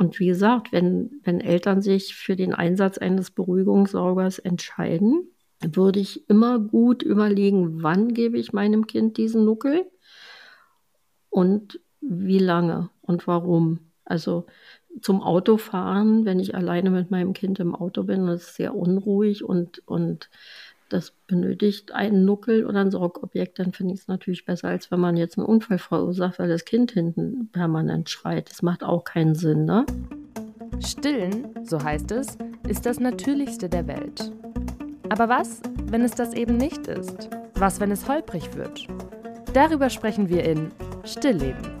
und wie gesagt, wenn, wenn Eltern sich für den Einsatz eines Beruhigungssaugers entscheiden, würde ich immer gut überlegen, wann gebe ich meinem Kind diesen Nuckel und wie lange und warum. Also zum Autofahren, wenn ich alleine mit meinem Kind im Auto bin, ist sehr unruhig und, und das benötigt einen Nuckel oder ein Sorgobjekt, dann finde ich es natürlich besser, als wenn man jetzt einen Unfall verursacht, weil das Kind hinten permanent schreit. Das macht auch keinen Sinn, ne? Stillen, so heißt es, ist das Natürlichste der Welt. Aber was, wenn es das eben nicht ist? Was, wenn es holprig wird? Darüber sprechen wir in Stillleben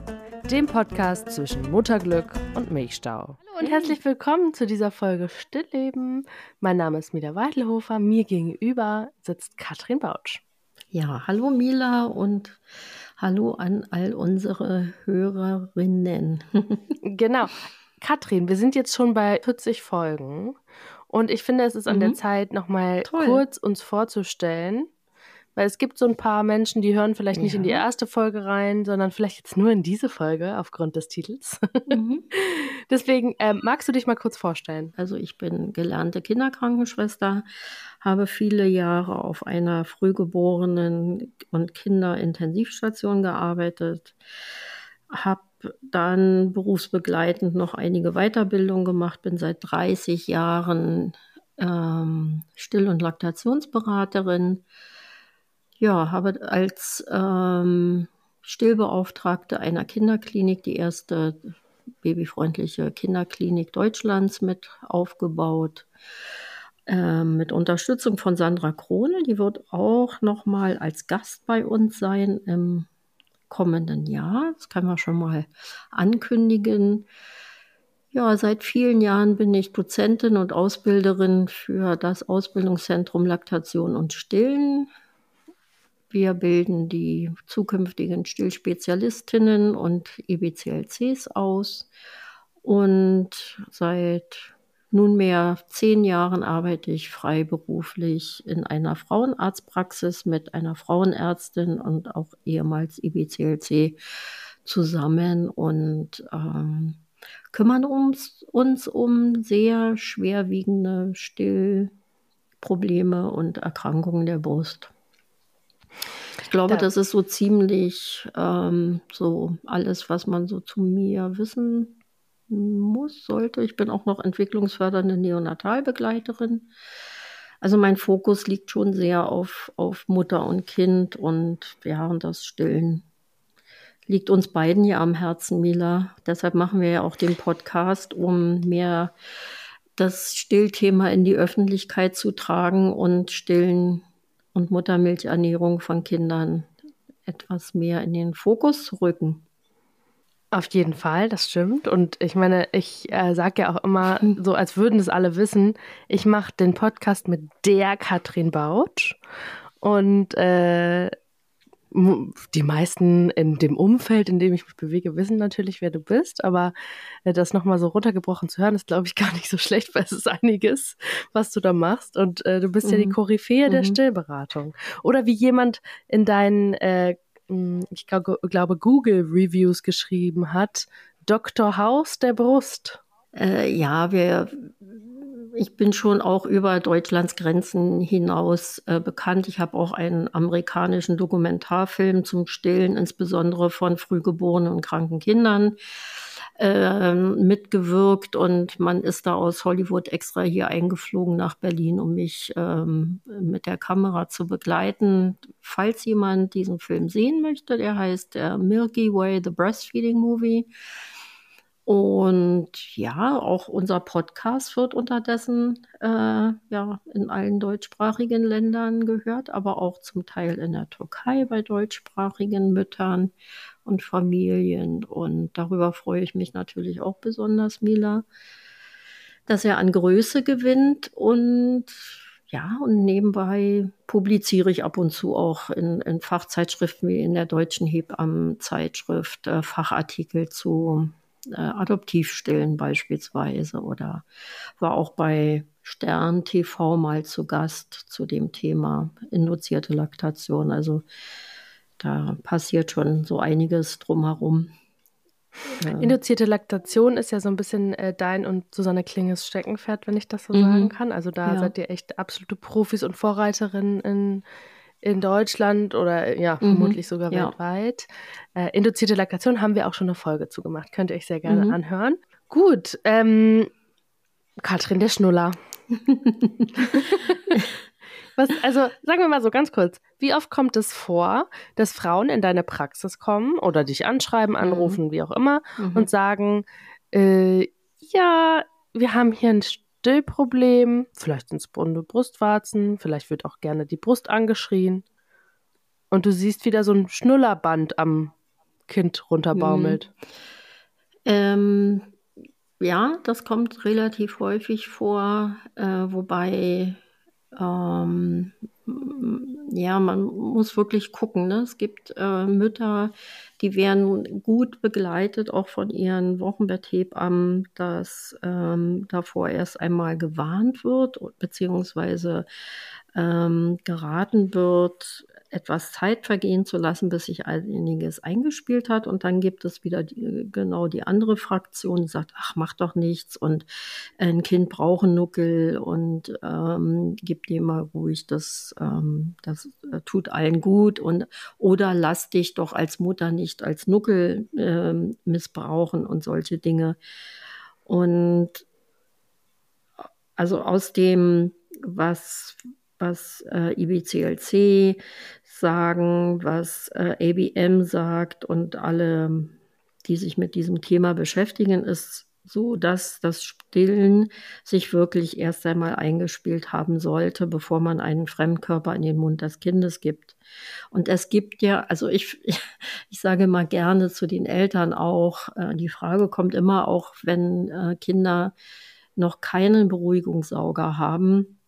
dem Podcast zwischen Mutterglück und Milchstau. Hallo und herzlich willkommen zu dieser Folge Stillleben. Mein Name ist Mila Weidelhofer. Mir gegenüber sitzt Katrin Bautsch. Ja, hallo Mila und hallo an all unsere Hörerinnen. genau. Katrin, wir sind jetzt schon bei 40 Folgen und ich finde, es ist an mhm. der Zeit, nochmal kurz uns vorzustellen weil es gibt so ein paar Menschen, die hören vielleicht nicht ja. in die erste Folge rein, sondern vielleicht jetzt nur in diese Folge aufgrund des Titels. Mhm. Deswegen äh, magst du dich mal kurz vorstellen? Also ich bin gelernte Kinderkrankenschwester, habe viele Jahre auf einer Frühgeborenen- und Kinderintensivstation gearbeitet, habe dann berufsbegleitend noch einige Weiterbildungen gemacht, bin seit 30 Jahren ähm, Still- und Laktationsberaterin ja, habe als ähm, Stillbeauftragte einer Kinderklinik die erste babyfreundliche Kinderklinik Deutschlands mit aufgebaut. Ähm, mit Unterstützung von Sandra Krone. Die wird auch noch mal als Gast bei uns sein im kommenden Jahr. Das kann man schon mal ankündigen. Ja, seit vielen Jahren bin ich Dozentin und Ausbilderin für das Ausbildungszentrum Laktation und Stillen wir bilden die zukünftigen Stillspezialistinnen und EBCLCs aus. Und seit nunmehr zehn Jahren arbeite ich freiberuflich in einer Frauenarztpraxis mit einer Frauenärztin und auch ehemals EBCLC zusammen und ähm, kümmern uns, uns um sehr schwerwiegende Stillprobleme und Erkrankungen der Brust. Ich glaube, da. das ist so ziemlich ähm, so alles, was man so zu mir wissen muss, sollte. Ich bin auch noch entwicklungsfördernde Neonatalbegleiterin. Also mein Fokus liegt schon sehr auf, auf Mutter und Kind und ja, und das Stillen liegt uns beiden ja am Herzen, Mila. Deshalb machen wir ja auch den Podcast, um mehr das Stillthema in die Öffentlichkeit zu tragen und Stillen und Muttermilchernährung von Kindern etwas mehr in den Fokus rücken. Auf jeden Fall, das stimmt. Und ich meine, ich äh, sage ja auch immer, so als würden es alle wissen, ich mache den Podcast mit der Katrin Bautsch. Und äh, die meisten in dem Umfeld, in dem ich mich bewege, wissen natürlich, wer du bist, aber äh, das nochmal so runtergebrochen zu hören, ist, glaube ich, gar nicht so schlecht, weil es ist einiges, was du da machst und äh, du bist mhm. ja die mhm. Koryphäe mhm. der Stillberatung. Oder wie jemand in deinen, äh, ich glaube, glaube Google-Reviews geschrieben hat, Dr. House der Brust. Äh, ja, wir ich bin schon auch über Deutschlands Grenzen hinaus äh, bekannt. Ich habe auch einen amerikanischen Dokumentarfilm zum Stillen, insbesondere von frühgeborenen und kranken Kindern, äh, mitgewirkt. Und man ist da aus Hollywood extra hier eingeflogen nach Berlin, um mich ähm, mit der Kamera zu begleiten. Falls jemand diesen Film sehen möchte, der heißt äh, Milky Way, The Breastfeeding Movie. Und ja, auch unser Podcast wird unterdessen äh, ja in allen deutschsprachigen Ländern gehört, aber auch zum Teil in der Türkei bei deutschsprachigen Müttern und Familien. Und darüber freue ich mich natürlich auch besonders, Mila, dass er an Größe gewinnt und ja, und nebenbei publiziere ich ab und zu auch in, in Fachzeitschriften wie in der Deutschen Hebammenzeitschrift äh, Fachartikel zu äh, Adoptivstillen beispielsweise oder war auch bei Stern TV mal zu Gast zu dem Thema induzierte Laktation. Also da passiert schon so einiges drumherum. Äh, Induzierte Laktation ist ja so ein bisschen äh, dein und Susanne Klinges Steckenpferd, wenn ich das so mhm. sagen kann. Also da ja. seid ihr echt absolute Profis und Vorreiterinnen in, in Deutschland oder ja, mhm. vermutlich sogar ja. weltweit. Äh, induzierte Laktation haben wir auch schon eine Folge zugemacht. Könnt ihr euch sehr gerne mhm. anhören. Gut, ähm, Katrin der Schnuller. Was, also sagen wir mal so ganz kurz, wie oft kommt es vor, dass Frauen in deine Praxis kommen oder dich anschreiben, mhm. anrufen, mhm. wie auch immer, mhm. und sagen, äh, ja, wir haben hier ein Stillproblem, vielleicht sind es bunte Brustwarzen, vielleicht wird auch gerne die Brust angeschrien. Und du siehst wieder so ein Schnullerband am Kind runterbaumelt. Mhm. Ähm, ja, das kommt relativ häufig vor, äh, wobei ähm, ja, man muss wirklich gucken. Ne? Es gibt äh, Mütter, die werden gut begleitet, auch von ihren Wochenbetthebammen, dass ähm, davor erst einmal gewarnt wird, beziehungsweise ähm, geraten wird, etwas Zeit vergehen zu lassen, bis sich einiges eingespielt hat. Und dann gibt es wieder die, genau die andere Fraktion, die sagt, ach, mach doch nichts und ein Kind braucht einen Nuckel und ähm, gib dem mal ruhig, das, ähm, das äh, tut allen gut. Und, oder lass dich doch als Mutter nicht als Nuckel ähm, missbrauchen und solche Dinge. Und also aus dem, was was äh, IBCLC sagen, was äh, ABM sagt und alle, die sich mit diesem Thema beschäftigen, ist so, dass das Stillen sich wirklich erst einmal eingespielt haben sollte, bevor man einen Fremdkörper in den Mund des Kindes gibt. Und es gibt ja, also ich, ich sage mal gerne zu den Eltern auch, äh, die Frage kommt immer auch, wenn äh, Kinder noch keinen Beruhigungssauger haben,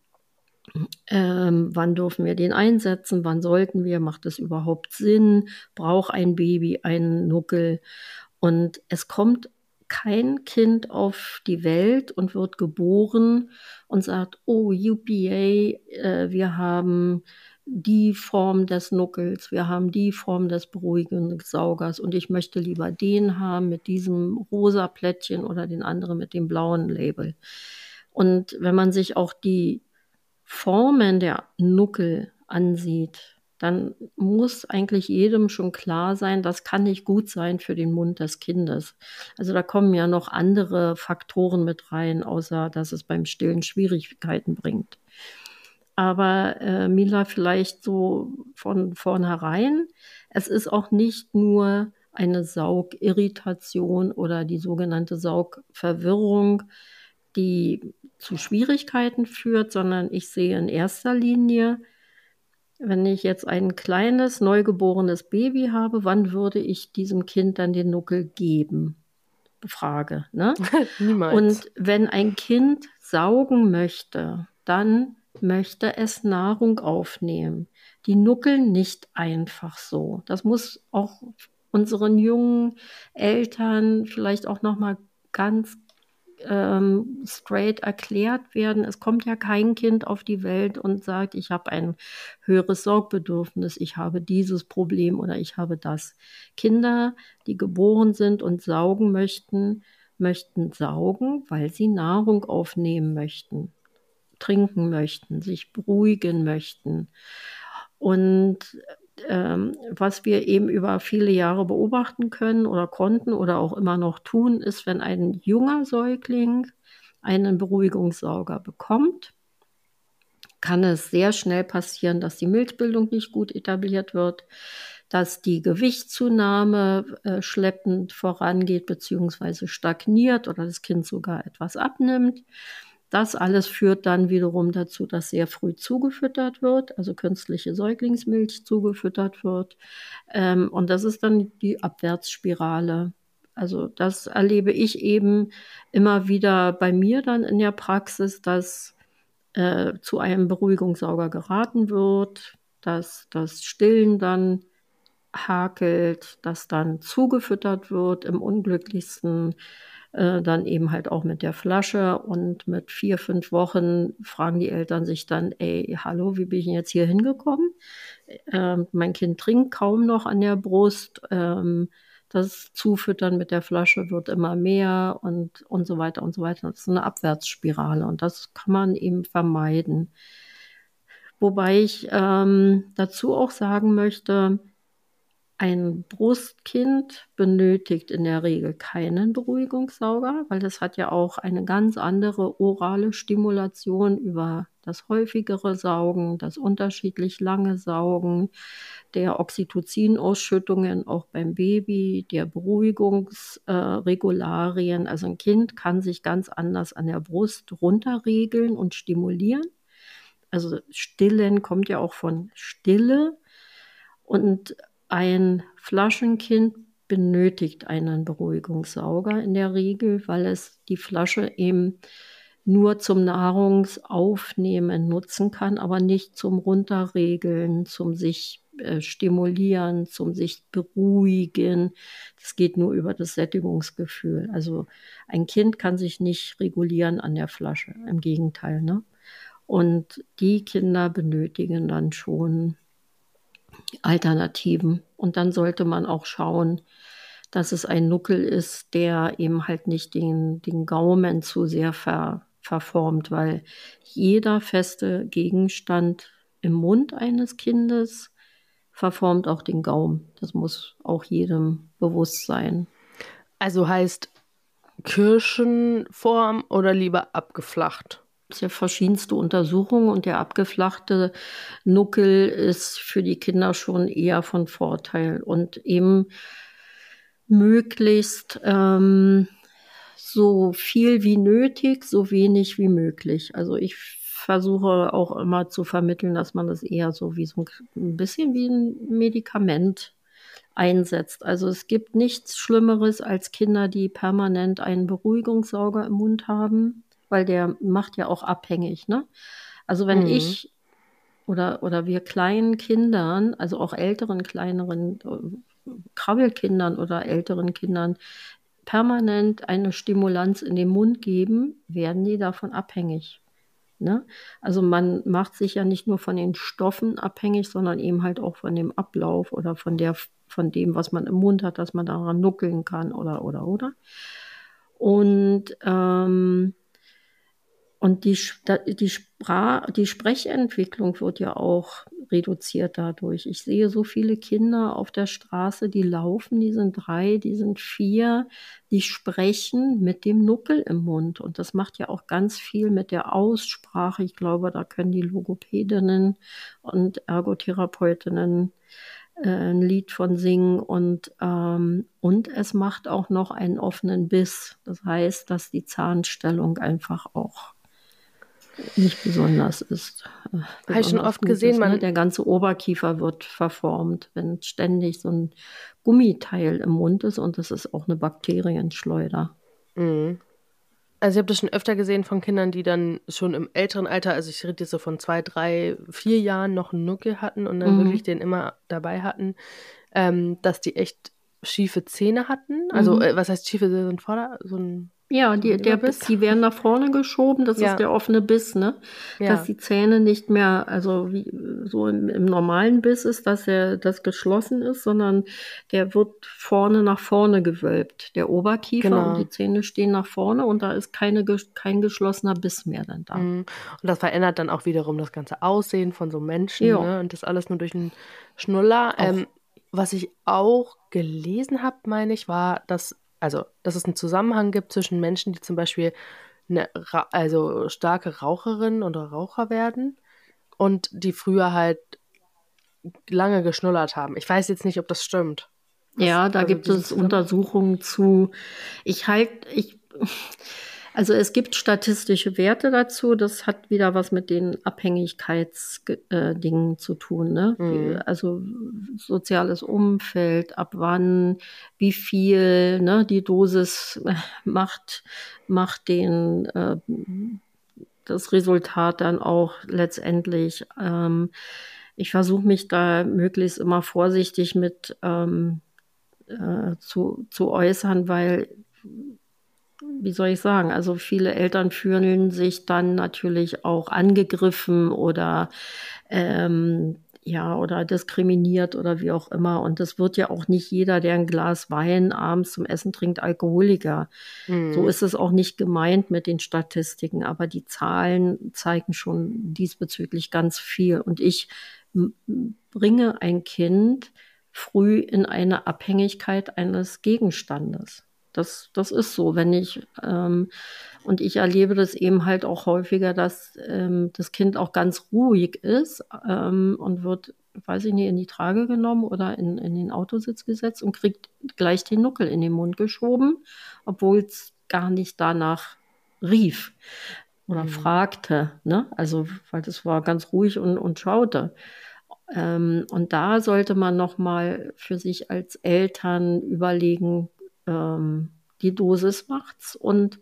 ähm, wann dürfen wir den einsetzen? Wann sollten wir? Macht es überhaupt Sinn? Braucht ein Baby einen Nuckel? Und es kommt kein Kind auf die Welt und wird geboren und sagt, oh, UPA, äh, wir haben die Form des Nuckels, wir haben die Form des beruhigenden Saugers und ich möchte lieber den haben mit diesem rosa Plättchen oder den anderen mit dem blauen Label. Und wenn man sich auch die Formen der Nuckel ansieht, dann muss eigentlich jedem schon klar sein, das kann nicht gut sein für den Mund des Kindes. Also da kommen ja noch andere Faktoren mit rein, außer dass es beim Stillen Schwierigkeiten bringt. Aber äh, Mila vielleicht so von vornherein, es ist auch nicht nur eine Saugirritation oder die sogenannte Saugverwirrung, die zu Schwierigkeiten führt, sondern ich sehe in erster Linie, wenn ich jetzt ein kleines, neugeborenes Baby habe, wann würde ich diesem Kind dann den Nuckel geben? Frage. Ne? Niemals. Und wenn ein Kind saugen möchte, dann möchte es Nahrung aufnehmen. Die nuckeln nicht einfach so. Das muss auch unseren jungen Eltern vielleicht auch noch mal ganz ähm, straight erklärt werden. Es kommt ja kein Kind auf die Welt und sagt, ich habe ein höheres Sorgbedürfnis, ich habe dieses Problem oder ich habe das. Kinder, die geboren sind und saugen möchten, möchten saugen, weil sie Nahrung aufnehmen möchten, trinken möchten, sich beruhigen möchten. Und ähm, was wir eben über viele Jahre beobachten können oder konnten oder auch immer noch tun, ist, wenn ein junger Säugling einen Beruhigungssauger bekommt, kann es sehr schnell passieren, dass die Milchbildung nicht gut etabliert wird, dass die Gewichtszunahme äh, schleppend vorangeht bzw. stagniert oder das Kind sogar etwas abnimmt. Das alles führt dann wiederum dazu, dass sehr früh zugefüttert wird, also künstliche Säuglingsmilch zugefüttert wird. Ähm, und das ist dann die Abwärtsspirale. Also das erlebe ich eben immer wieder bei mir dann in der Praxis, dass äh, zu einem Beruhigungssauger geraten wird, dass das Stillen dann hakelt, dass dann zugefüttert wird im unglücklichsten äh, dann eben halt auch mit der Flasche und mit vier, fünf Wochen fragen die Eltern sich dann, ey, hallo, wie bin ich jetzt hier hingekommen? Ähm, mein Kind trinkt kaum noch an der Brust. Ähm, Das Zufüttern mit der Flasche wird immer mehr und, und so weiter und so weiter. Das ist eine Abwärtsspirale und das kann man eben vermeiden. Wobei ich ähm, dazu auch sagen möchte, ein Brustkind benötigt in der Regel keinen Beruhigungssauger, weil das hat ja auch eine ganz andere orale Stimulation über das häufigere Saugen, das unterschiedlich lange Saugen, der Oxytocin-Ausschüttungen auch beim Baby, der Beruhigungsregularien. Also ein Kind kann sich ganz anders an der Brust runterregeln und stimulieren. Also Stillen kommt ja auch von Stille. Und ein Flaschenkind benötigt einen Beruhigungssauger in der Regel, weil es die Flasche eben nur zum Nahrungsaufnehmen nutzen kann, aber nicht zum Runterregeln, zum sich äh, stimulieren, zum sich beruhigen. Das geht nur über das Sättigungsgefühl. Also ein Kind kann sich nicht regulieren an der Flasche, im Gegenteil. Ne? Und die Kinder benötigen dann schon Alternativen. Und dann sollte man auch schauen, dass es ein Nuckel ist, der eben halt nicht den, den Gaumen zu sehr ver, verformt, weil jeder feste Gegenstand im Mund eines Kindes verformt auch den Gaumen. Das muss auch jedem bewusst sein. Also heißt Kirschenform oder lieber abgeflacht? Es ja verschiedenste Untersuchungen und der abgeflachte Nuckel ist für die Kinder schon eher von Vorteil und eben möglichst ähm, so viel wie nötig, so wenig wie möglich. Also ich versuche auch immer zu vermitteln, dass man das eher so wie so ein bisschen wie ein Medikament einsetzt. Also es gibt nichts Schlimmeres als Kinder, die permanent einen Beruhigungssauger im Mund haben weil der macht ja auch abhängig. Ne? Also wenn mhm. ich oder, oder wir kleinen Kindern, also auch älteren, kleineren äh, Krabbelkindern oder älteren Kindern permanent eine Stimulanz in den Mund geben, werden die davon abhängig. Ne? Also man macht sich ja nicht nur von den Stoffen abhängig, sondern eben halt auch von dem Ablauf oder von der von dem, was man im Mund hat, dass man daran nuckeln kann oder oder oder. Und ähm, und die, die, Sprach, die Sprechentwicklung wird ja auch reduziert dadurch. Ich sehe so viele Kinder auf der Straße, die laufen, die sind drei, die sind vier, die sprechen mit dem Nuckel im Mund. Und das macht ja auch ganz viel mit der Aussprache. Ich glaube, da können die Logopädinnen und Ergotherapeutinnen äh, ein Lied von singen und, ähm, und es macht auch noch einen offenen Biss. Das heißt, dass die Zahnstellung einfach auch nicht besonders ist. Habe ich schon oft gesehen, ist, ne? der ganze Oberkiefer wird verformt, wenn ständig so ein Gummiteil im Mund ist und das ist auch eine Bakterienschleuder. Mhm. Also ich habe das schon öfter gesehen von Kindern, die dann schon im älteren Alter, also ich rede jetzt so von zwei, drei, vier Jahren noch einen Nuckel hatten und dann mhm. wirklich den immer dabei hatten, ähm, dass die echt schiefe Zähne hatten. Also mhm. äh, was heißt schiefe, so ein Vorder-, so ein ja, die, der Biss, die werden nach vorne geschoben, das ja. ist der offene Biss, ne? Ja. Dass die Zähne nicht mehr, also wie so im, im, normalen Biss ist, dass er das geschlossen ist, sondern der wird vorne nach vorne gewölbt. Der Oberkiefer genau. und die Zähne stehen nach vorne und da ist keine, kein geschlossener Biss mehr dann da. Mhm. Und das verändert dann auch wiederum das ganze Aussehen von so Menschen, ja. ne? Und das alles nur durch einen Schnuller. Ähm, was ich auch gelesen habe, meine ich, war, dass also dass es einen Zusammenhang gibt zwischen Menschen, die zum Beispiel eine, also starke Raucherinnen oder Raucher werden und die früher halt lange geschnullert haben. Ich weiß jetzt nicht, ob das stimmt. Ja, da also gibt es Untersuchungen zu. Ich halt, ich also es gibt statistische Werte dazu. Das hat wieder was mit den Abhängigkeitsdingen äh, zu tun. Ne? Mhm. Also soziales Umfeld, ab wann, wie viel, ne? die Dosis macht, macht den äh, das Resultat dann auch letztendlich. Ähm, ich versuche mich da möglichst immer vorsichtig mit ähm, äh, zu, zu äußern, weil wie soll ich sagen, also viele Eltern fühlen sich dann natürlich auch angegriffen oder ähm, ja, oder diskriminiert oder wie auch immer. Und das wird ja auch nicht jeder, der ein Glas Wein abends zum Essen trinkt, Alkoholiker. Mhm. So ist es auch nicht gemeint mit den Statistiken, aber die Zahlen zeigen schon diesbezüglich ganz viel. Und ich bringe ein Kind früh in eine Abhängigkeit eines Gegenstandes. Das, das ist so, wenn ich, ähm, und ich erlebe das eben halt auch häufiger, dass ähm, das Kind auch ganz ruhig ist ähm, und wird, weiß ich nicht, in die Trage genommen oder in, in den Autositz gesetzt und kriegt gleich den Nuckel in den Mund geschoben, obwohl es gar nicht danach rief oder mhm. fragte. Ne? Also, weil das war ganz ruhig und, und schaute. Ähm, und da sollte man nochmal für sich als Eltern überlegen, ähm, die Dosis macht's. Und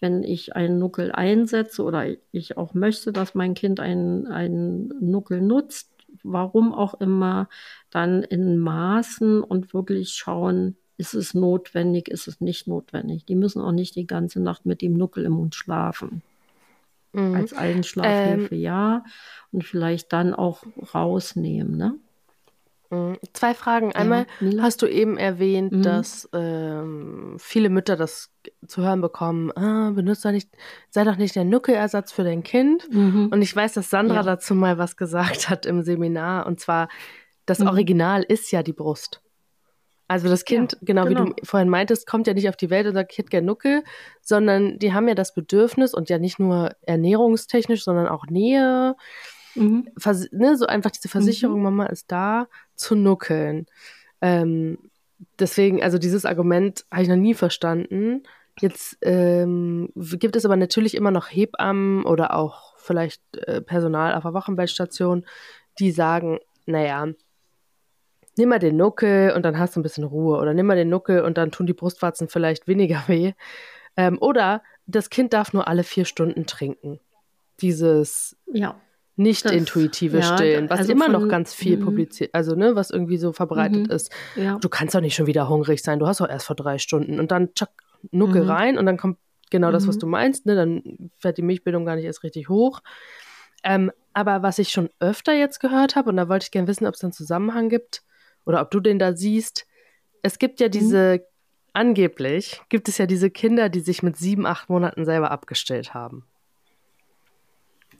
wenn ich einen Nuckel einsetze oder ich auch möchte, dass mein Kind einen, einen Nuckel nutzt, warum auch immer, dann in Maßen und wirklich schauen, ist es notwendig, ist es nicht notwendig. Die müssen auch nicht die ganze Nacht mit dem Nuckel im Mund schlafen. Mhm. Als Einschlafhilfe ähm, ja und vielleicht dann auch rausnehmen, ne? Mhm. Zwei Fragen. Einmal ja, hast du eben erwähnt, mhm. dass ähm, viele Mütter das zu hören bekommen, ah, benutzt doch nicht, sei doch nicht der Nuckelersatz für dein Kind. Mhm. Und ich weiß, dass Sandra ja. dazu mal was gesagt hat im Seminar. Und zwar, das mhm. Original ist ja die Brust. Also das Kind, ja, genau, genau, wie du vorhin meintest, kommt ja nicht auf die Welt und sagt, ich hätte gern Nuckel, sondern die haben ja das Bedürfnis und ja nicht nur ernährungstechnisch, sondern auch Nähe, Mhm. Ne, so einfach diese Versicherung, mhm. Mama ist da, zu nuckeln. Ähm, deswegen, also dieses Argument habe ich noch nie verstanden. Jetzt ähm, gibt es aber natürlich immer noch Hebammen oder auch vielleicht äh, Personal auf der Wochenbettstation, die sagen, naja, nimm mal den Nuckel und dann hast du ein bisschen Ruhe. Oder nimm mal den Nuckel und dann tun die Brustwarzen vielleicht weniger weh. Ähm, oder das Kind darf nur alle vier Stunden trinken. Dieses ja nicht das, intuitive ja, Stillen, was also immer von, noch ganz viel mhm. publiziert, also ne, was irgendwie so verbreitet mhm, ist. Ja. Du kannst doch nicht schon wieder hungrig sein, du hast doch erst vor drei Stunden und dann tschack, Nucke mhm. rein und dann kommt genau das, was mhm. du meinst, ne, dann fährt die Milchbildung gar nicht erst richtig hoch. Ähm, aber was ich schon öfter jetzt gehört habe, und da wollte ich gerne wissen, ob es einen Zusammenhang gibt oder ob du den da siehst, es gibt ja mhm. diese, angeblich gibt es ja diese Kinder, die sich mit sieben, acht Monaten selber abgestillt haben.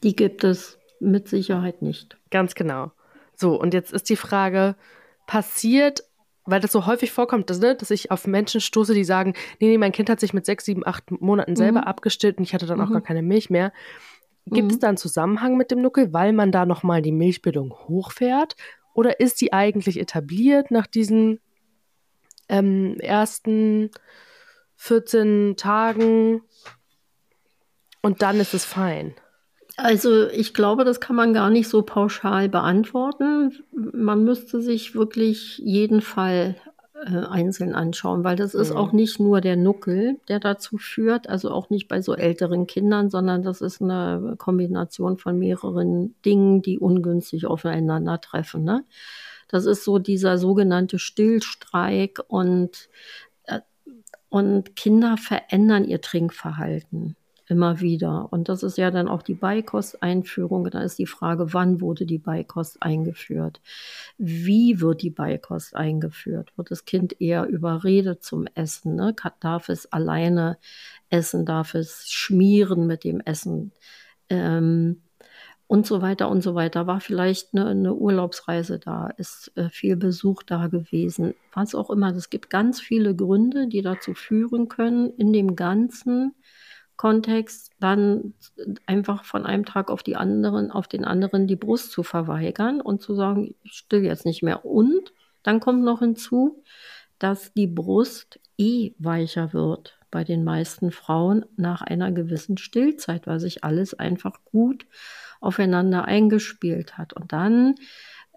Die gibt es. Mit Sicherheit nicht. Ganz genau. So, und jetzt ist die Frage, passiert, weil das so häufig vorkommt, dass, ne, dass ich auf Menschen stoße, die sagen, nee, nee, mein Kind hat sich mit sechs, sieben, acht Monaten selber mhm. abgestillt und ich hatte dann mhm. auch gar keine Milch mehr. Gibt mhm. es da einen Zusammenhang mit dem Nuckel, weil man da nochmal die Milchbildung hochfährt? Oder ist die eigentlich etabliert nach diesen ähm, ersten 14 Tagen und dann ist es fein? Also ich glaube, das kann man gar nicht so pauschal beantworten. Man müsste sich wirklich jeden Fall äh, einzeln anschauen, weil das ist mhm. auch nicht nur der Nuckel, der dazu führt, also auch nicht bei so älteren Kindern, sondern das ist eine Kombination von mehreren Dingen, die ungünstig aufeinandertreffen. Ne? Das ist so dieser sogenannte Stillstreik und, äh, und Kinder verändern ihr Trinkverhalten immer wieder. Und das ist ja dann auch die Beikosteinführung. Da ist die Frage, wann wurde die Beikost eingeführt? Wie wird die Beikost eingeführt? Wird das Kind eher überredet zum Essen? Ne? Darf es alleine essen? Darf es schmieren mit dem Essen? Ähm, und so weiter und so weiter. War vielleicht eine, eine Urlaubsreise da, ist äh, viel Besuch da gewesen, was auch immer. Es gibt ganz viele Gründe, die dazu führen können, in dem Ganzen Kontext dann einfach von einem Tag auf die anderen, auf den anderen die Brust zu verweigern und zu sagen, ich still jetzt nicht mehr. Und dann kommt noch hinzu, dass die Brust eh weicher wird bei den meisten Frauen nach einer gewissen Stillzeit, weil sich alles einfach gut aufeinander eingespielt hat. Und dann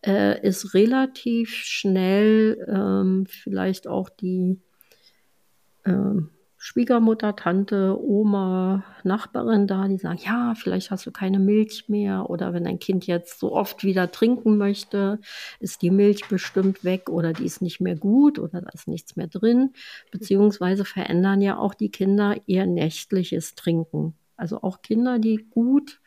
äh, ist relativ schnell ähm, vielleicht auch die ähm, Schwiegermutter, Tante, Oma, Nachbarin da, die sagen, ja, vielleicht hast du keine Milch mehr oder wenn dein Kind jetzt so oft wieder trinken möchte, ist die Milch bestimmt weg oder die ist nicht mehr gut oder da ist nichts mehr drin. Beziehungsweise verändern ja auch die Kinder ihr nächtliches Trinken. Also auch Kinder, die gut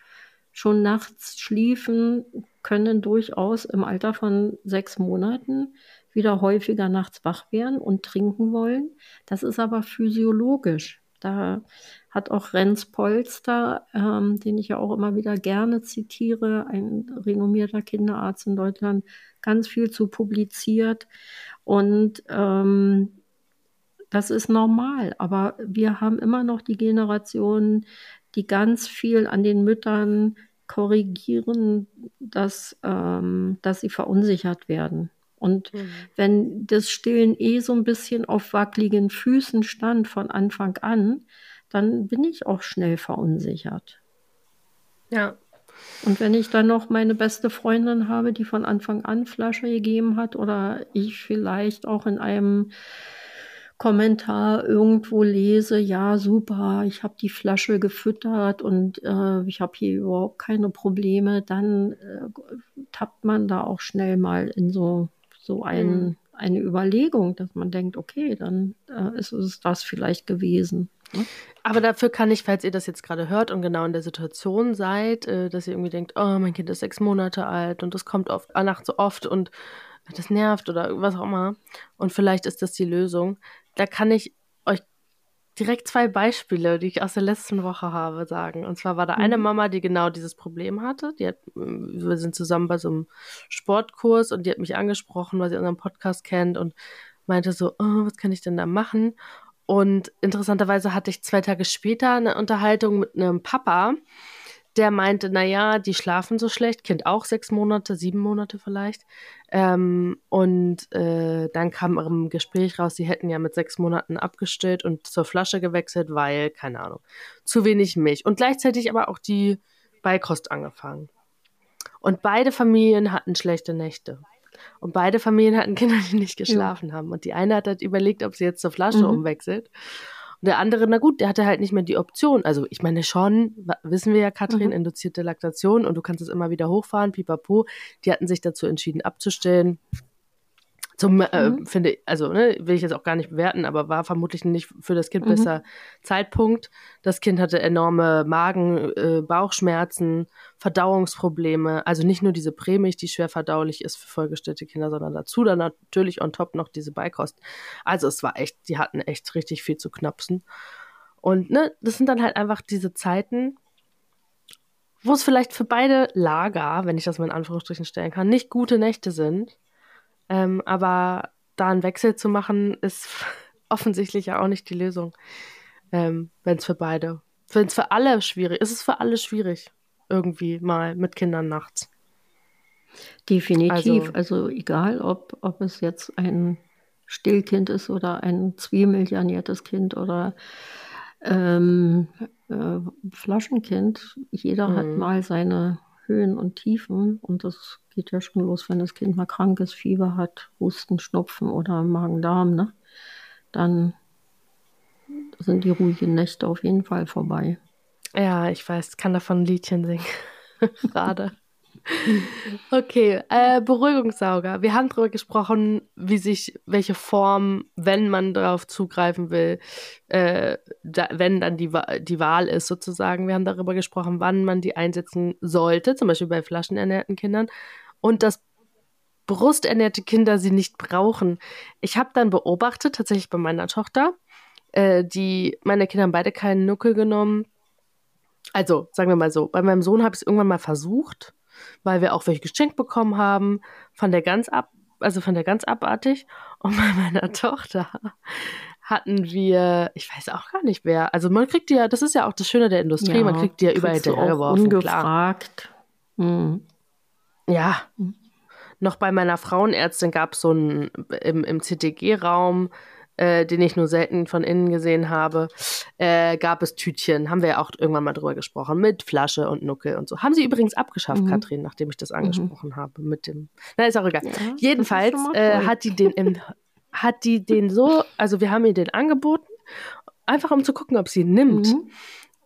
schon nachts schliefen, können durchaus im Alter von sechs Monaten wieder häufiger nachts wach werden und trinken wollen. Das ist aber physiologisch. Da hat auch Renz Polster, ähm, den ich ja auch immer wieder gerne zitiere, ein renommierter Kinderarzt in Deutschland, ganz viel zu publiziert. Und ähm, das ist normal, aber wir haben immer noch die Generation, die ganz viel an den Müttern korrigieren, dass, ähm, dass sie verunsichert werden. Und mhm. wenn das Stillen eh so ein bisschen auf wackeligen Füßen stand von Anfang an, dann bin ich auch schnell verunsichert. Ja. Und wenn ich dann noch meine beste Freundin habe, die von Anfang an Flasche gegeben hat, oder ich vielleicht auch in einem Kommentar irgendwo lese, ja, super, ich habe die Flasche gefüttert und äh, ich habe hier überhaupt keine Probleme, dann äh, tappt man da auch schnell mal in so, so ein, mhm. eine Überlegung, dass man denkt, okay, dann äh, ist es das vielleicht gewesen. Ne? Aber dafür kann ich, falls ihr das jetzt gerade hört und genau in der Situation seid, äh, dass ihr irgendwie denkt, oh, mein Kind ist sechs Monate alt und das kommt oft, äh, nachts so oft und das nervt oder was auch immer. Und vielleicht ist das die Lösung da kann ich direkt zwei Beispiele, die ich aus der letzten Woche habe, sagen. Und zwar war da eine mhm. Mama, die genau dieses Problem hatte. Die hat, wir sind zusammen bei so einem Sportkurs und die hat mich angesprochen, weil sie unseren Podcast kennt und meinte so, oh, was kann ich denn da machen? Und interessanterweise hatte ich zwei Tage später eine Unterhaltung mit einem Papa, der meinte, naja, die schlafen so schlecht, Kind auch sechs Monate, sieben Monate vielleicht. Ähm, und äh, dann kam im Gespräch raus, sie hätten ja mit sechs Monaten abgestillt und zur Flasche gewechselt, weil, keine Ahnung, zu wenig Milch. Und gleichzeitig aber auch die Beikost angefangen. Und beide Familien hatten schlechte Nächte. Und beide Familien hatten Kinder, die nicht geschlafen ja. haben. Und die eine hat halt überlegt, ob sie jetzt zur Flasche mhm. umwechselt. Und der andere, na gut, der hatte halt nicht mehr die Option. Also ich meine schon, wissen wir ja, Katrin, mhm. induzierte Laktation und du kannst es immer wieder hochfahren, pipapo. Die hatten sich dazu entschieden abzustellen. Zum, äh, mhm. finde also ne, will ich jetzt auch gar nicht bewerten, aber war vermutlich nicht für das Kind mhm. besser Zeitpunkt. Das Kind hatte enorme Magen, äh, Bauchschmerzen, Verdauungsprobleme, also nicht nur diese Prämilch, die schwer verdaulich ist für vollgestellte Kinder, sondern dazu dann natürlich on top noch diese Beikost. Also es war echt, die hatten echt richtig viel zu knapsen. Und ne, das sind dann halt einfach diese Zeiten, wo es vielleicht für beide Lager, wenn ich das mal in Anführungsstrichen stellen kann, nicht gute Nächte sind ähm, aber da einen Wechsel zu machen, ist offensichtlich ja auch nicht die Lösung, ähm, wenn es für beide, wenn es für alle schwierig ist, es für alle schwierig, irgendwie mal mit Kindern nachts. Definitiv. Also, also egal, ob, ob es jetzt ein Stillkind ist oder ein zwiemilchernährtes Kind oder ähm, äh, Flaschenkind. Jeder mhm. hat mal seine Höhen und Tiefen und das geht ja schon los, wenn das Kind mal krank ist, Fieber hat, Husten, Schnupfen oder Magen-Darm, ne? Dann sind die ruhigen Nächte auf jeden Fall vorbei. Ja, ich weiß, kann davon ein Liedchen singen. Gerade. Okay, äh, Beruhigungssauger. Wir haben darüber gesprochen, wie sich, welche Form, wenn man darauf zugreifen will, äh, da, wenn dann die, die Wahl ist sozusagen. Wir haben darüber gesprochen, wann man die einsetzen sollte, zum Beispiel bei flaschenernährten Kindern. Und dass brusternährte Kinder sie nicht brauchen. Ich habe dann beobachtet, tatsächlich bei meiner Tochter, äh, die, meine Kinder haben beide keinen Nuckel genommen. Also, sagen wir mal so, bei meinem Sohn habe ich es irgendwann mal versucht weil wir auch welche geschenkt bekommen haben, von der ganz ab, also von der ganz abartig. Und bei meiner Tochter hatten wir, ich weiß auch gar nicht wer, also man kriegt die ja, das ist ja auch das Schöne der Industrie, ja, man kriegt die ja überall hinterhergeworfen. Ungefragt. Mhm. Ja. Noch bei meiner Frauenärztin gab es so ein, im, im CTG-Raum äh, den ich nur selten von innen gesehen habe, äh, gab es Tütchen, haben wir ja auch irgendwann mal drüber gesprochen, mit Flasche und Nuckel und so. Haben sie übrigens abgeschafft, mhm. Katrin, nachdem ich das angesprochen mhm. habe, mit dem. Na, ist auch egal. Ja, Jedenfalls äh, hat die den im, hat die den so, also wir haben ihr den angeboten, einfach um zu gucken, ob sie ihn nimmt. Mhm.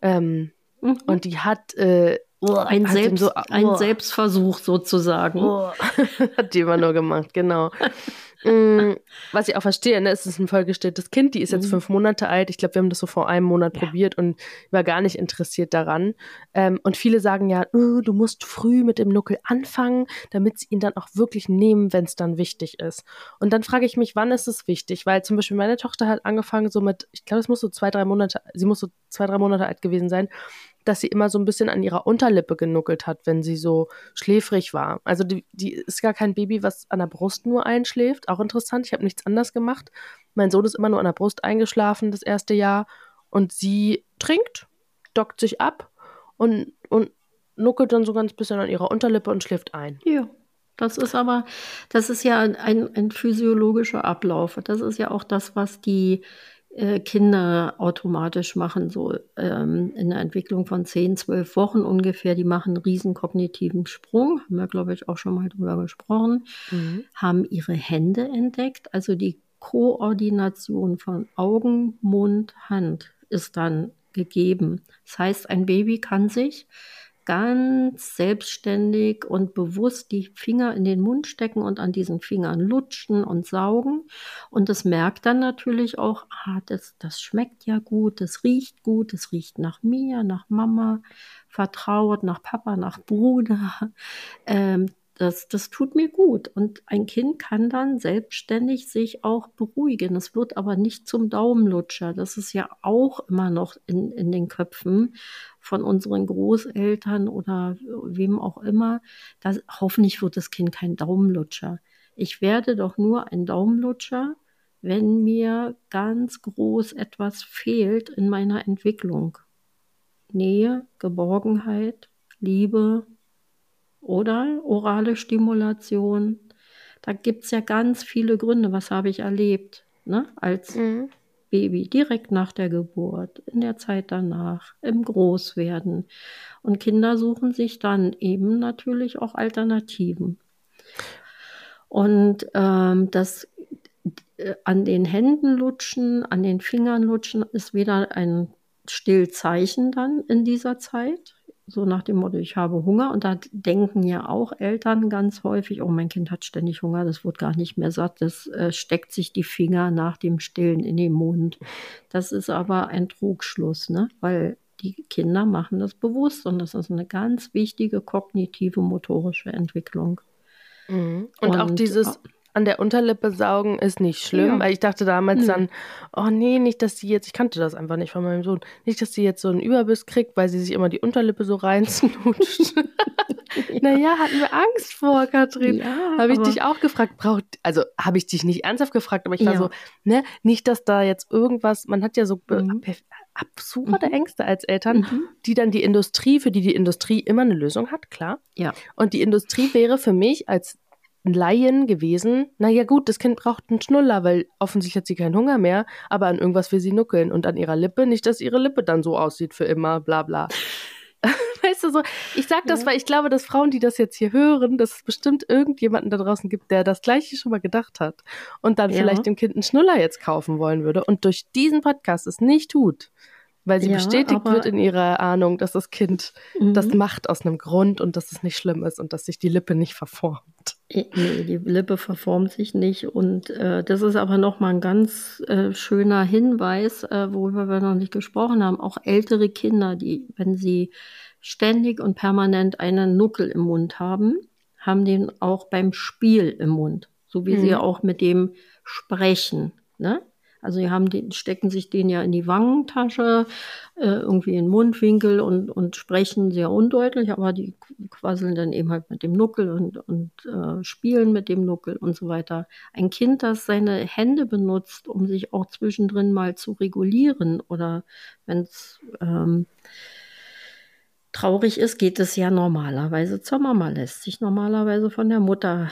Ähm, mhm. und die hat äh, Oh, ein, Selbst, so, oh. ein Selbstversuch sozusagen. Oh. Hat die immer nur gemacht, genau. Mm, was ich auch verstehe, ne, es ist ein vollgestelltes Kind, die ist jetzt mhm. fünf Monate alt. Ich glaube, wir haben das so vor einem Monat ja. probiert und war gar nicht interessiert daran. Ähm, und viele sagen ja, oh, du musst früh mit dem Nuckel anfangen, damit sie ihn dann auch wirklich nehmen, wenn es dann wichtig ist. Und dann frage ich mich, wann ist es wichtig? Weil zum Beispiel meine Tochter hat angefangen so mit, ich glaube, es muss so zwei, drei Monate, sie muss so zwei, drei Monate alt gewesen sein dass sie immer so ein bisschen an ihrer Unterlippe genuckelt hat, wenn sie so schläfrig war. Also die, die ist gar kein Baby, was an der Brust nur einschläft. Auch interessant, ich habe nichts anders gemacht. Mein Sohn ist immer nur an der Brust eingeschlafen das erste Jahr und sie trinkt, dockt sich ab und, und nuckelt dann so ganz bisschen an ihrer Unterlippe und schläft ein. Ja. Das ist aber, das ist ja ein, ein physiologischer Ablauf. Das ist ja auch das, was die äh, Kinder automatisch machen, so ähm, in der Entwicklung von 10, 12 Wochen ungefähr, die machen einen riesen kognitiven Sprung, haben wir, glaube ich, auch schon mal drüber gesprochen, mhm. haben ihre Hände entdeckt, also die Koordination von Augen, Mund, Hand ist dann gegeben. Das heißt, ein Baby kann sich ganz selbstständig und bewusst die Finger in den Mund stecken und an diesen Fingern lutschen und saugen. Und das merkt dann natürlich auch, ah, das, das schmeckt ja gut, das riecht gut, das riecht nach mir, nach Mama, vertraut, nach Papa, nach Bruder. Ähm, das, das tut mir gut. Und ein Kind kann dann selbstständig sich auch beruhigen. Es wird aber nicht zum Daumenlutscher. Das ist ja auch immer noch in, in den Köpfen von unseren Großeltern oder wem auch immer. Das, hoffentlich wird das Kind kein Daumenlutscher. Ich werde doch nur ein Daumenlutscher, wenn mir ganz groß etwas fehlt in meiner Entwicklung. Nähe, Geborgenheit, Liebe, oder orale Stimulation. Da gibt es ja ganz viele Gründe. Was habe ich erlebt ne? als mhm. Baby, direkt nach der Geburt, in der Zeit danach, im Großwerden. Und Kinder suchen sich dann eben natürlich auch Alternativen. Und ähm, das äh, an den Händen lutschen, an den Fingern lutschen, ist wieder ein Stillzeichen dann in dieser Zeit so nach dem Motto, ich habe Hunger. Und da denken ja auch Eltern ganz häufig, oh, mein Kind hat ständig Hunger, das wird gar nicht mehr satt, das äh, steckt sich die Finger nach dem Stillen in den Mund. Das ist aber ein Trugschluss, ne? weil die Kinder machen das bewusst und das ist eine ganz wichtige kognitive motorische Entwicklung. Mhm. Und, und, auch dieses an der Unterlippe saugen ist nicht schlimm, ja. weil ich dachte damals mhm. dann, oh nee, nicht, dass sie jetzt, ich kannte das einfach nicht von meinem Sohn, nicht, dass sie jetzt so einen Überbiss kriegt, weil sie sich immer die Unterlippe so reinsnutscht. ja. Naja, hatten wir Angst vor, Katrin. Ja, habe ich dich auch gefragt, braucht, also habe ich dich nicht ernsthaft gefragt, aber ich war ja. so, ne, nicht, dass da jetzt irgendwas, man hat ja so mhm. absurde mhm. Ängste als Eltern, mhm. die dann die Industrie, für die die Industrie immer eine Lösung hat, klar. Ja. Und die Industrie wäre für mich als Laien gewesen, naja gut, das Kind braucht einen Schnuller, weil offensichtlich hat sie keinen Hunger mehr, aber an irgendwas will sie nuckeln und an ihrer Lippe, nicht, dass ihre Lippe dann so aussieht für immer, bla bla. weißt du so, ich sag das, ja. weil ich glaube, dass Frauen, die das jetzt hier hören, dass es bestimmt irgendjemanden da draußen gibt, der das gleiche schon mal gedacht hat und dann ja. vielleicht dem Kind einen Schnuller jetzt kaufen wollen würde und durch diesen Podcast es nicht tut weil sie ja, bestätigt wird in ihrer Ahnung, dass das Kind mhm. das macht aus einem Grund und dass es nicht schlimm ist und dass sich die Lippe nicht verformt. Nee, die Lippe verformt sich nicht und äh, das ist aber nochmal ein ganz äh, schöner Hinweis, äh, worüber wir noch nicht gesprochen haben. Auch ältere Kinder, die, wenn sie ständig und permanent einen Nuckel im Mund haben, haben den auch beim Spiel im Mund, so wie mhm. sie auch mit dem sprechen. Ne? Also die haben den, stecken sich den ja in die Wangentasche, äh, irgendwie in den Mundwinkel und, und sprechen sehr undeutlich, aber die quasseln dann eben halt mit dem Nuckel und, und äh, spielen mit dem Nuckel und so weiter. Ein Kind, das seine Hände benutzt, um sich auch zwischendrin mal zu regulieren oder wenn es ähm, traurig ist, geht es ja normalerweise zur Mama, lässt sich normalerweise von der Mutter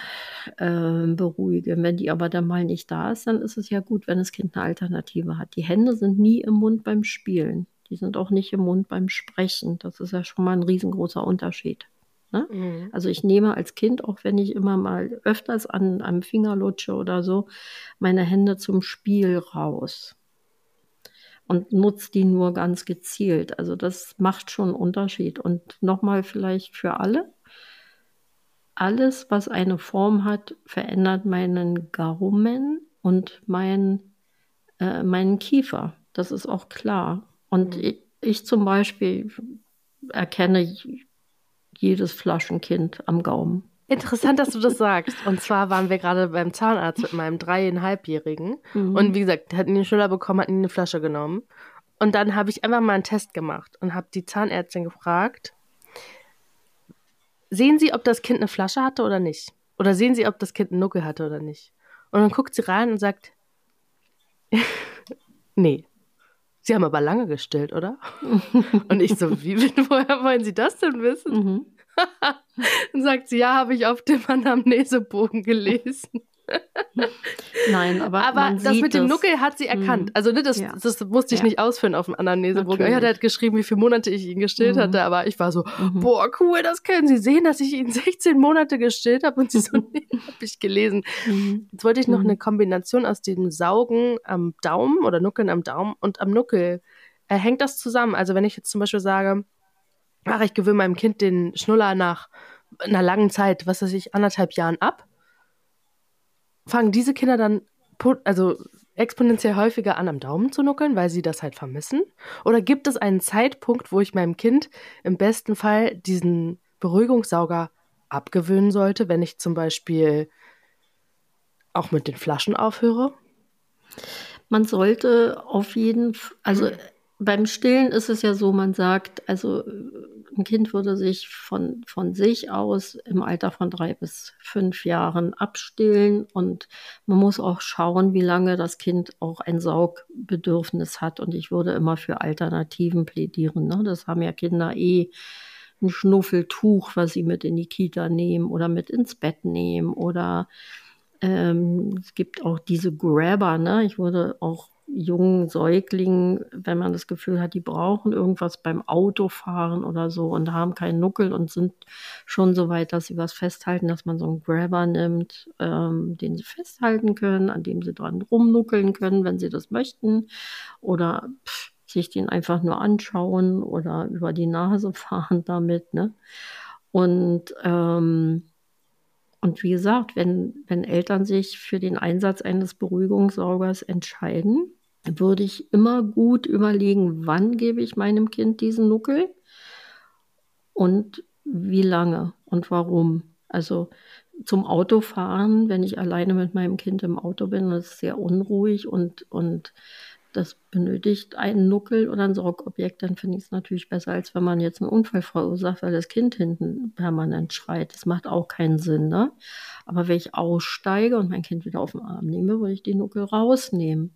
äh, beruhigen. Wenn die aber dann mal nicht da ist, dann ist es ja gut, wenn das Kind eine Alternative hat. Die Hände sind nie im Mund beim Spielen. Die sind auch nicht im Mund beim Sprechen. Das ist ja schon mal ein riesengroßer Unterschied. Ne? Mhm. Also ich nehme als Kind, auch wenn ich immer mal öfters an einem Finger lutsche oder so, meine Hände zum Spiel raus und nutzt die nur ganz gezielt. Also das macht schon einen Unterschied. Und nochmal vielleicht für alle. alles, was eine Form hat, verändert meinen Gaumen und mein, äh, meinen Kiefer. Das ist auch klar. Und mhm. ich, ich zum Beispiel erkenne jedes Flaschenkind am Gaumen. Interessant, dass du das sagst. Und zwar waren wir gerade beim Zahnarzt mit meinem dreieinhalbjährigen. Mhm. Und wie gesagt, hat ihn den Schüler bekommen, hat ihn eine Flasche genommen. Und dann habe ich einfach mal einen Test gemacht und habe die Zahnärztin gefragt, sehen Sie, ob das Kind eine Flasche hatte oder nicht? Oder sehen Sie, ob das Kind einen Nuckel hatte oder nicht? Und dann guckt sie rein und sagt, nee. Sie haben aber lange gestillt, oder? und ich so, wie, woher wollen Sie das denn wissen? Mhm. Dann sagt sie, ja, habe ich auf dem Anamnesebogen gelesen. Nein, aber. Aber das mit dem Nuckel hat sie erkannt. Mhm. Also, ne, das, ja. das musste ich ja. nicht ausführen auf dem Anamnesebogen. Er hat halt geschrieben, wie viele Monate ich ihn gestillt mhm. hatte, aber ich war so, mhm. boah, cool, das können Sie sehen, dass ich ihn 16 Monate gestillt habe. Und sie so, nee, habe ich gelesen. Mhm. Jetzt wollte ich noch mhm. eine Kombination aus dem Saugen am Daumen oder Nuckeln am Daumen und am Nuckel. Äh, hängt das zusammen? Also, wenn ich jetzt zum Beispiel sage, ach, ich gewöhne meinem Kind den Schnuller nach einer langen Zeit, was weiß ich, anderthalb Jahren ab, fangen diese Kinder dann also exponentiell häufiger an, am Daumen zu nuckeln, weil sie das halt vermissen? Oder gibt es einen Zeitpunkt, wo ich meinem Kind im besten Fall diesen Beruhigungssauger abgewöhnen sollte, wenn ich zum Beispiel auch mit den Flaschen aufhöre? Man sollte auf jeden Fall, also. Beim Stillen ist es ja so, man sagt, also ein Kind würde sich von, von sich aus im Alter von drei bis fünf Jahren abstillen und man muss auch schauen, wie lange das Kind auch ein Saugbedürfnis hat. Und ich würde immer für Alternativen plädieren. Ne? Das haben ja Kinder eh ein Schnuffeltuch, was sie mit in die Kita nehmen oder mit ins Bett nehmen oder ähm, es gibt auch diese Grabber, ne? Ich würde auch jungen Säuglingen, wenn man das Gefühl hat, die brauchen irgendwas beim Autofahren oder so und haben keinen Nuckel und sind schon so weit, dass sie was festhalten, dass man so einen Grabber nimmt, ähm, den sie festhalten können, an dem sie dran rumnuckeln können, wenn sie das möchten. Oder pff, sich den einfach nur anschauen oder über die Nase fahren damit. Ne? Und ähm, und wie gesagt, wenn, wenn Eltern sich für den Einsatz eines Beruhigungssaugers entscheiden, würde ich immer gut überlegen, wann gebe ich meinem Kind diesen Nuckel und wie lange und warum. Also zum Autofahren, wenn ich alleine mit meinem Kind im Auto bin, das ist sehr unruhig und, und das benötigt einen Nuckel oder ein Sorgobjekt, dann finde ich es natürlich besser, als wenn man jetzt einen Unfall verursacht, weil das Kind hinten permanent schreit. Das macht auch keinen Sinn, ne? Aber wenn ich aussteige und mein Kind wieder auf den Arm nehme, würde ich den Nuckel rausnehmen.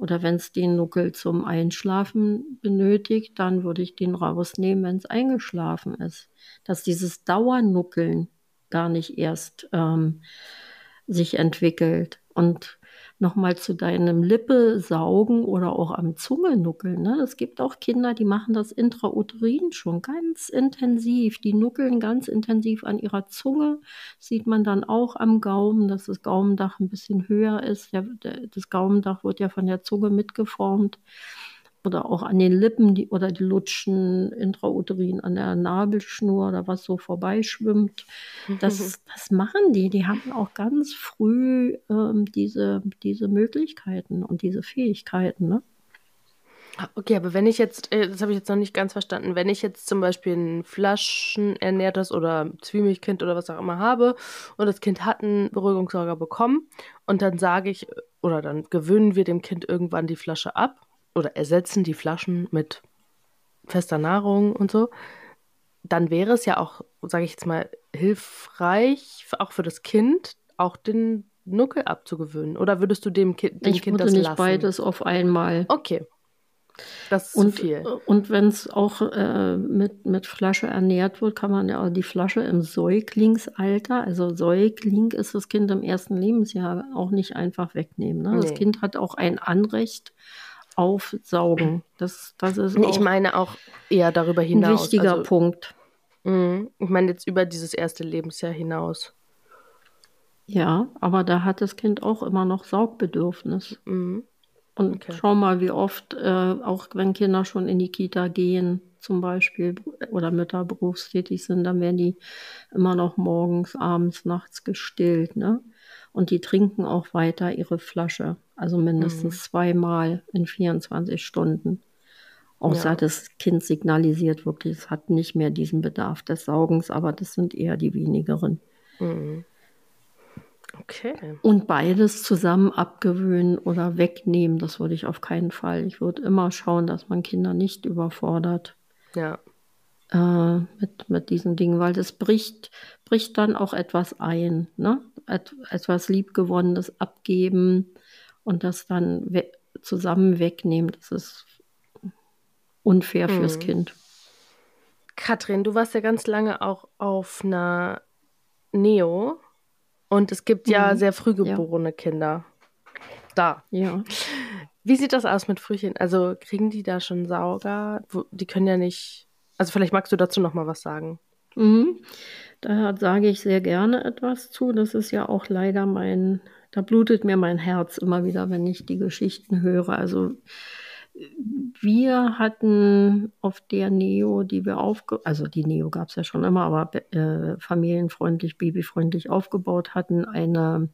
Oder wenn es den Nuckel zum Einschlafen benötigt, dann würde ich den rausnehmen, wenn es eingeschlafen ist. Dass dieses Dauernuckeln gar nicht erst ähm, sich entwickelt. Und nochmal zu deinem Lippe saugen oder auch am Zunge nuckeln. Ne? Es gibt auch Kinder, die machen das intrauterin schon ganz intensiv. Die nuckeln ganz intensiv an ihrer Zunge. Sieht man dann auch am Gaumen, dass das Gaumendach ein bisschen höher ist. Der, der, das Gaumendach wird ja von der Zunge mitgeformt oder auch an den Lippen die, oder die lutschen intrauterin an der Nabelschnur oder was so vorbeischwimmt. Das, das machen die. Die haben auch ganz früh ähm, diese, diese Möglichkeiten und diese Fähigkeiten. Ne? Okay, aber wenn ich jetzt, äh, das habe ich jetzt noch nicht ganz verstanden, wenn ich jetzt zum Beispiel ein flaschenernährtes oder Zwiebelkind oder was auch immer habe und das Kind hat einen Beruhigungssauger bekommen und dann sage ich, oder dann gewöhnen wir dem Kind irgendwann die Flasche ab oder ersetzen die Flaschen mit fester Nahrung und so, dann wäre es ja auch, sage ich jetzt mal, hilfreich, auch für das Kind, auch den Nuckel abzugewöhnen. Oder würdest du dem, Ki dem ich Kind das nicht lassen? beides auf einmal. Okay. Das ist und, zu viel. Und wenn es auch äh, mit, mit Flasche ernährt wird, kann man ja auch die Flasche im Säuglingsalter, also Säugling ist das Kind im ersten Lebensjahr auch nicht einfach wegnehmen. Ne? Nee. Das Kind hat auch ein Anrecht aufsaugen. Das, das ist ich meine auch eher darüber hinaus. Ein wichtiger also, Punkt. Mh, ich meine jetzt über dieses erste Lebensjahr hinaus. Ja, aber da hat das Kind auch immer noch Saugbedürfnis. Mhm. Und okay. schau mal, wie oft, äh, auch wenn Kinder schon in die Kita gehen, zum Beispiel oder Mütter berufstätig sind, dann werden die immer noch morgens, abends, nachts gestillt. Ne? Und die trinken auch weiter ihre Flasche, also mindestens mhm. zweimal in 24 Stunden. Außer ja. das Kind signalisiert wirklich, es hat nicht mehr diesen Bedarf des Saugens, aber das sind eher die wenigeren. Mhm. Okay. Und beides zusammen abgewöhnen oder wegnehmen, das würde ich auf keinen Fall. Ich würde immer schauen, dass man Kinder nicht überfordert. Ja. Äh, mit, mit diesen Dingen, weil das bricht, bricht dann auch etwas ein. Ne? Et, etwas Liebgewonnenes abgeben und das dann we zusammen wegnehmen. Das ist unfair hm. fürs Kind. Katrin, du warst ja ganz lange auch auf einer Neo und es gibt ja mhm. sehr früh geborene ja. Kinder. Da. Ja. Wie sieht das aus mit Frühchen? Also kriegen die da schon Sauger? Die können ja nicht. Also vielleicht magst du dazu noch mal was sagen. Mhm. Da sage ich sehr gerne etwas zu. Das ist ja auch leider mein, da blutet mir mein Herz immer wieder, wenn ich die Geschichten höre. Also wir hatten auf der Neo, die wir aufge, also die Neo gab es ja schon immer, aber äh, familienfreundlich, babyfreundlich aufgebaut hatten, eine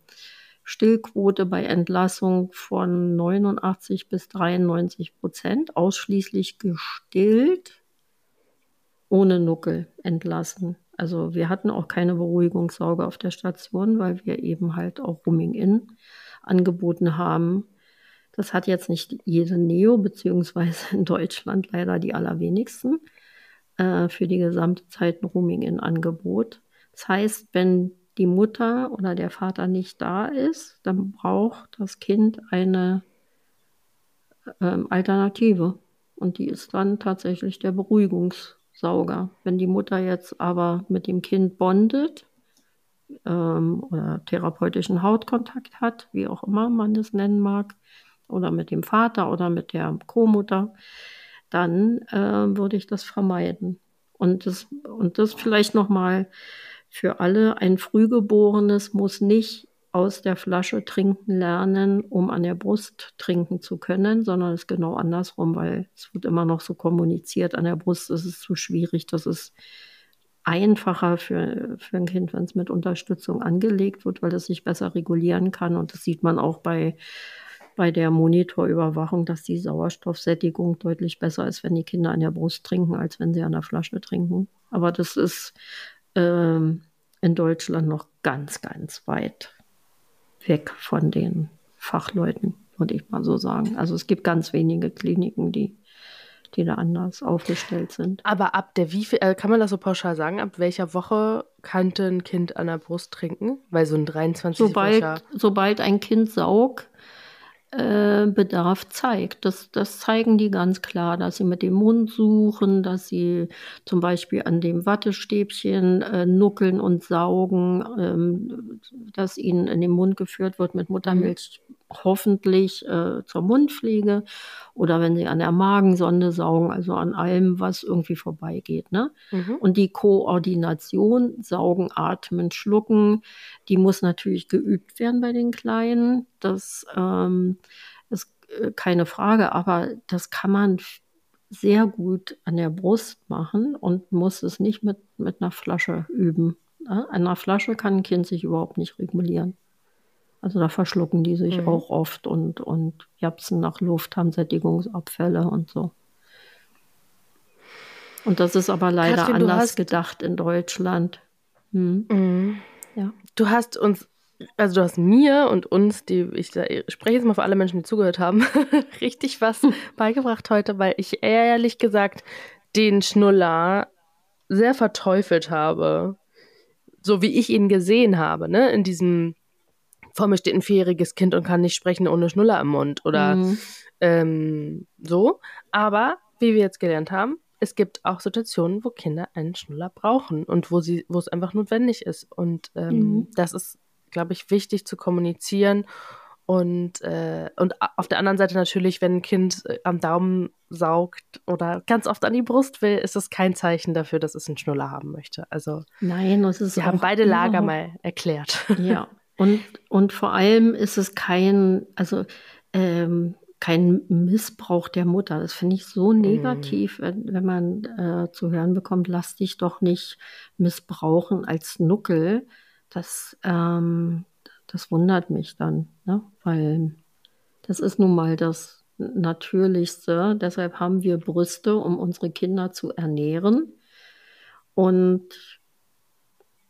Stillquote bei Entlassung von 89 bis 93 Prozent, ausschließlich gestillt, ohne Nuckel entlassen. Also wir hatten auch keine Beruhigungssauge auf der Station, weil wir eben halt auch Rooming In angeboten haben das hat jetzt nicht jede Neo, beziehungsweise in Deutschland leider die allerwenigsten, äh, für die gesamte Zeit ein Rooming in Angebot. Das heißt, wenn die Mutter oder der Vater nicht da ist, dann braucht das Kind eine ähm, Alternative. Und die ist dann tatsächlich der Beruhigungssauger. Wenn die Mutter jetzt aber mit dem Kind bondet ähm, oder therapeutischen Hautkontakt hat, wie auch immer man das nennen mag, oder mit dem Vater oder mit der Co-Mutter, dann äh, würde ich das vermeiden. Und das, und das vielleicht nochmal für alle, ein Frühgeborenes muss nicht aus der Flasche trinken lernen, um an der Brust trinken zu können, sondern es ist genau andersrum, weil es wird immer noch so kommuniziert, an der Brust ist es zu schwierig, das ist einfacher für, für ein Kind, wenn es mit Unterstützung angelegt wird, weil es sich besser regulieren kann. Und das sieht man auch bei bei der Monitorüberwachung, dass die Sauerstoffsättigung deutlich besser ist, wenn die Kinder an der Brust trinken, als wenn sie an der Flasche trinken. Aber das ist ähm, in Deutschland noch ganz, ganz weit weg von den Fachleuten, würde ich mal so sagen. Also es gibt ganz wenige Kliniken, die die da anders aufgestellt sind. Aber ab der wie viel, äh, kann man das so pauschal sagen, ab welcher Woche könnte ein Kind an der Brust trinken? Weil so ein 23 sobald, sobald ein Kind saugt, äh, Bedarf zeigt. Das, das zeigen die ganz klar, dass sie mit dem Mund suchen, dass sie zum Beispiel an dem Wattestäbchen äh, nuckeln und saugen, ähm, dass ihnen in den Mund geführt wird mit Muttermilch hoffentlich äh, zur Mundpflege oder wenn sie an der Magensonde saugen, also an allem, was irgendwie vorbeigeht. Ne? Mhm. Und die Koordination, saugen, atmen, schlucken, die muss natürlich geübt werden bei den Kleinen. Das ähm, ist äh, keine Frage, aber das kann man sehr gut an der Brust machen und muss es nicht mit, mit einer Flasche üben. Ne? An einer Flasche kann ein Kind sich überhaupt nicht regulieren. Also da verschlucken die sich mhm. auch oft und, und japsen nach Luft, haben Sättigungsabfälle und so. Und das ist aber leider Katrin, anders hast... gedacht in Deutschland. Hm. Mhm. Ja. Du hast uns, also du hast mir und uns, die ich, ich spreche jetzt mal für alle Menschen, die zugehört haben, richtig was beigebracht heute, weil ich ehrlich gesagt den Schnuller sehr verteufelt habe. So wie ich ihn gesehen habe, ne? In diesem vor mir steht ein vierjähriges Kind und kann nicht sprechen ohne Schnuller im Mund oder mhm. ähm, so. Aber wie wir jetzt gelernt haben, es gibt auch Situationen, wo Kinder einen Schnuller brauchen und wo sie, wo es einfach notwendig ist. Und ähm, mhm. das ist, glaube ich, wichtig zu kommunizieren. Und, äh, und auf der anderen Seite natürlich, wenn ein Kind äh, am Daumen saugt oder ganz oft an die Brust will, ist das kein Zeichen dafür, dass es einen Schnuller haben möchte. Also Nein, es ist wir haben beide Lager mal erklärt. Ja, Und, und vor allem ist es kein, also ähm, kein Missbrauch der Mutter. Das finde ich so mhm. negativ, wenn, wenn man äh, zu hören bekommt, lass dich doch nicht missbrauchen als Nuckel. Das, ähm, das wundert mich dann, ne? weil das ist nun mal das Natürlichste. Deshalb haben wir Brüste, um unsere Kinder zu ernähren. Und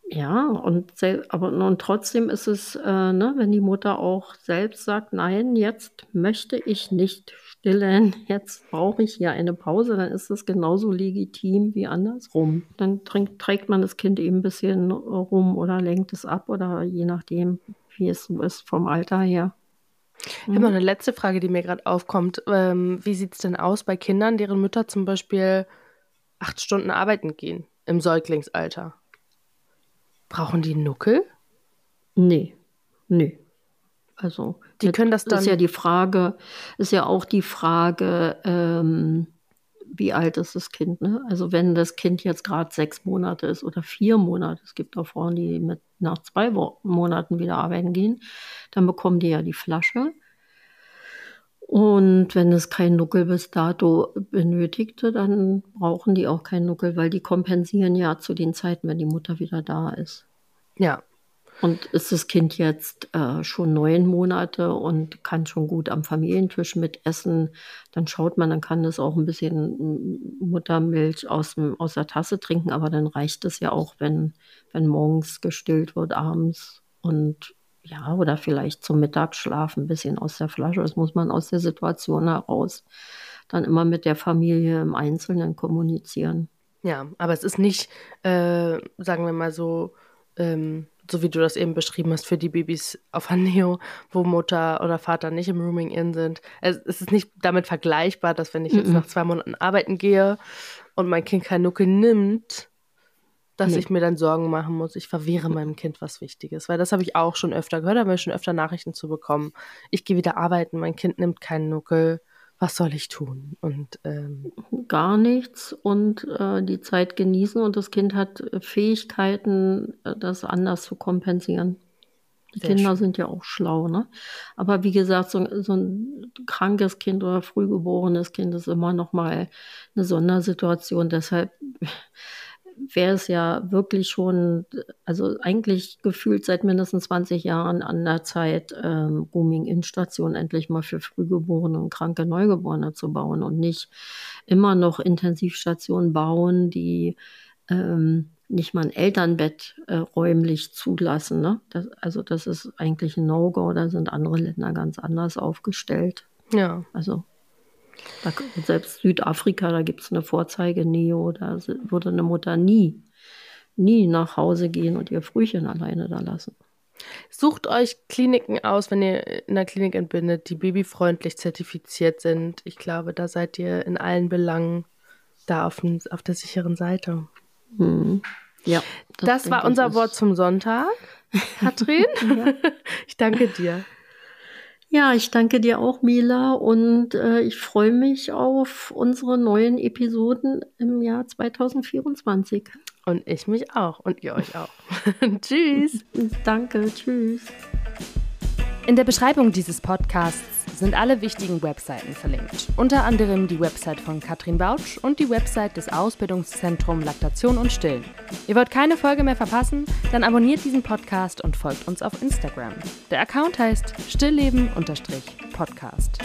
ja, und, aber und trotzdem ist es, äh, ne, wenn die Mutter auch selbst sagt, nein, jetzt möchte ich nicht stillen, jetzt brauche ich hier eine Pause, dann ist das genauso legitim wie andersrum. Dann trägt, trägt man das Kind eben ein bisschen rum oder lenkt es ab oder je nachdem, wie es so ist vom Alter her. Ich habe noch eine letzte Frage, die mir gerade aufkommt. Ähm, wie sieht es denn aus bei Kindern, deren Mütter zum Beispiel acht Stunden arbeiten gehen im Säuglingsalter? Brauchen die Nuckel? Nee, nee. Also, die können das dann. Ist ja die Frage, ist ja auch die Frage, ähm, wie alt ist das Kind? Ne? Also, wenn das Kind jetzt gerade sechs Monate ist oder vier Monate, es gibt auch Frauen, die mit nach zwei Monaten wieder arbeiten gehen, dann bekommen die ja die Flasche. Und wenn es kein Nuckel bis dato benötigte, dann brauchen die auch keinen Nuckel, weil die kompensieren ja zu den Zeiten, wenn die Mutter wieder da ist. Ja. Und ist das Kind jetzt äh, schon neun Monate und kann schon gut am Familientisch mitessen, dann schaut man, dann kann es auch ein bisschen Muttermilch aus, dem, aus der Tasse trinken, aber dann reicht es ja auch, wenn, wenn morgens gestillt wird, abends und ja, oder vielleicht zum Mittagsschlaf ein bisschen aus der Flasche. Das muss man aus der Situation heraus dann immer mit der Familie im Einzelnen kommunizieren. Ja, aber es ist nicht, äh, sagen wir mal so, ähm, so wie du das eben beschrieben hast, für die Babys auf Haneo, wo Mutter oder Vater nicht im Rooming-In sind. Es, es, ist nicht damit vergleichbar, dass wenn ich jetzt mm -mm. nach zwei Monaten arbeiten gehe und mein Kind kein Nuckel nimmt, dass nee. ich mir dann Sorgen machen muss, ich verwehre meinem Kind was Wichtiges. Weil das habe ich auch schon öfter gehört, haben wir schon öfter Nachrichten zu bekommen. Ich gehe wieder arbeiten, mein Kind nimmt keinen Nuckel. Was soll ich tun? Und ähm, gar nichts und äh, die Zeit genießen und das Kind hat Fähigkeiten, äh, das anders zu kompensieren. Die Kinder schön. sind ja auch schlau, ne? Aber wie gesagt, so, so, ein krankes Kind oder frühgeborenes Kind ist immer noch mal eine Sondersituation. Deshalb wäre es ja wirklich schon, also eigentlich gefühlt seit mindestens 20 Jahren an der Zeit, ähm, Rooming-In-Stationen endlich mal für Frühgeborene und kranke Neugeborene zu bauen und nicht immer noch Intensivstationen bauen, die ähm, nicht mal ein Elternbett äh, räumlich zulassen. Ne? Das, also das ist eigentlich ein No-Go, da sind andere Länder ganz anders aufgestellt. Ja. Also da, selbst Südafrika, da gibt es eine Vorzeige-Neo, da würde eine Mutter nie, nie nach Hause gehen und ihr Frühchen alleine da lassen. Sucht euch Kliniken aus, wenn ihr in der Klinik entbindet, die babyfreundlich zertifiziert sind. Ich glaube, da seid ihr in allen Belangen da auf, auf der sicheren Seite. Hm. Ja. Das, das war unser Wort zum Sonntag. Katrin, ja. ich danke dir. Ja, ich danke dir auch, Mila, und äh, ich freue mich auf unsere neuen Episoden im Jahr 2024. Und ich mich auch und ihr euch auch. tschüss. Danke, tschüss. In der Beschreibung dieses Podcasts sind alle wichtigen Webseiten verlinkt. Unter anderem die Website von Katrin Bautsch und die Website des Ausbildungszentrums Laktation und Stillen. Ihr wollt keine Folge mehr verpassen? Dann abonniert diesen Podcast und folgt uns auf Instagram. Der Account heißt stillleben-podcast.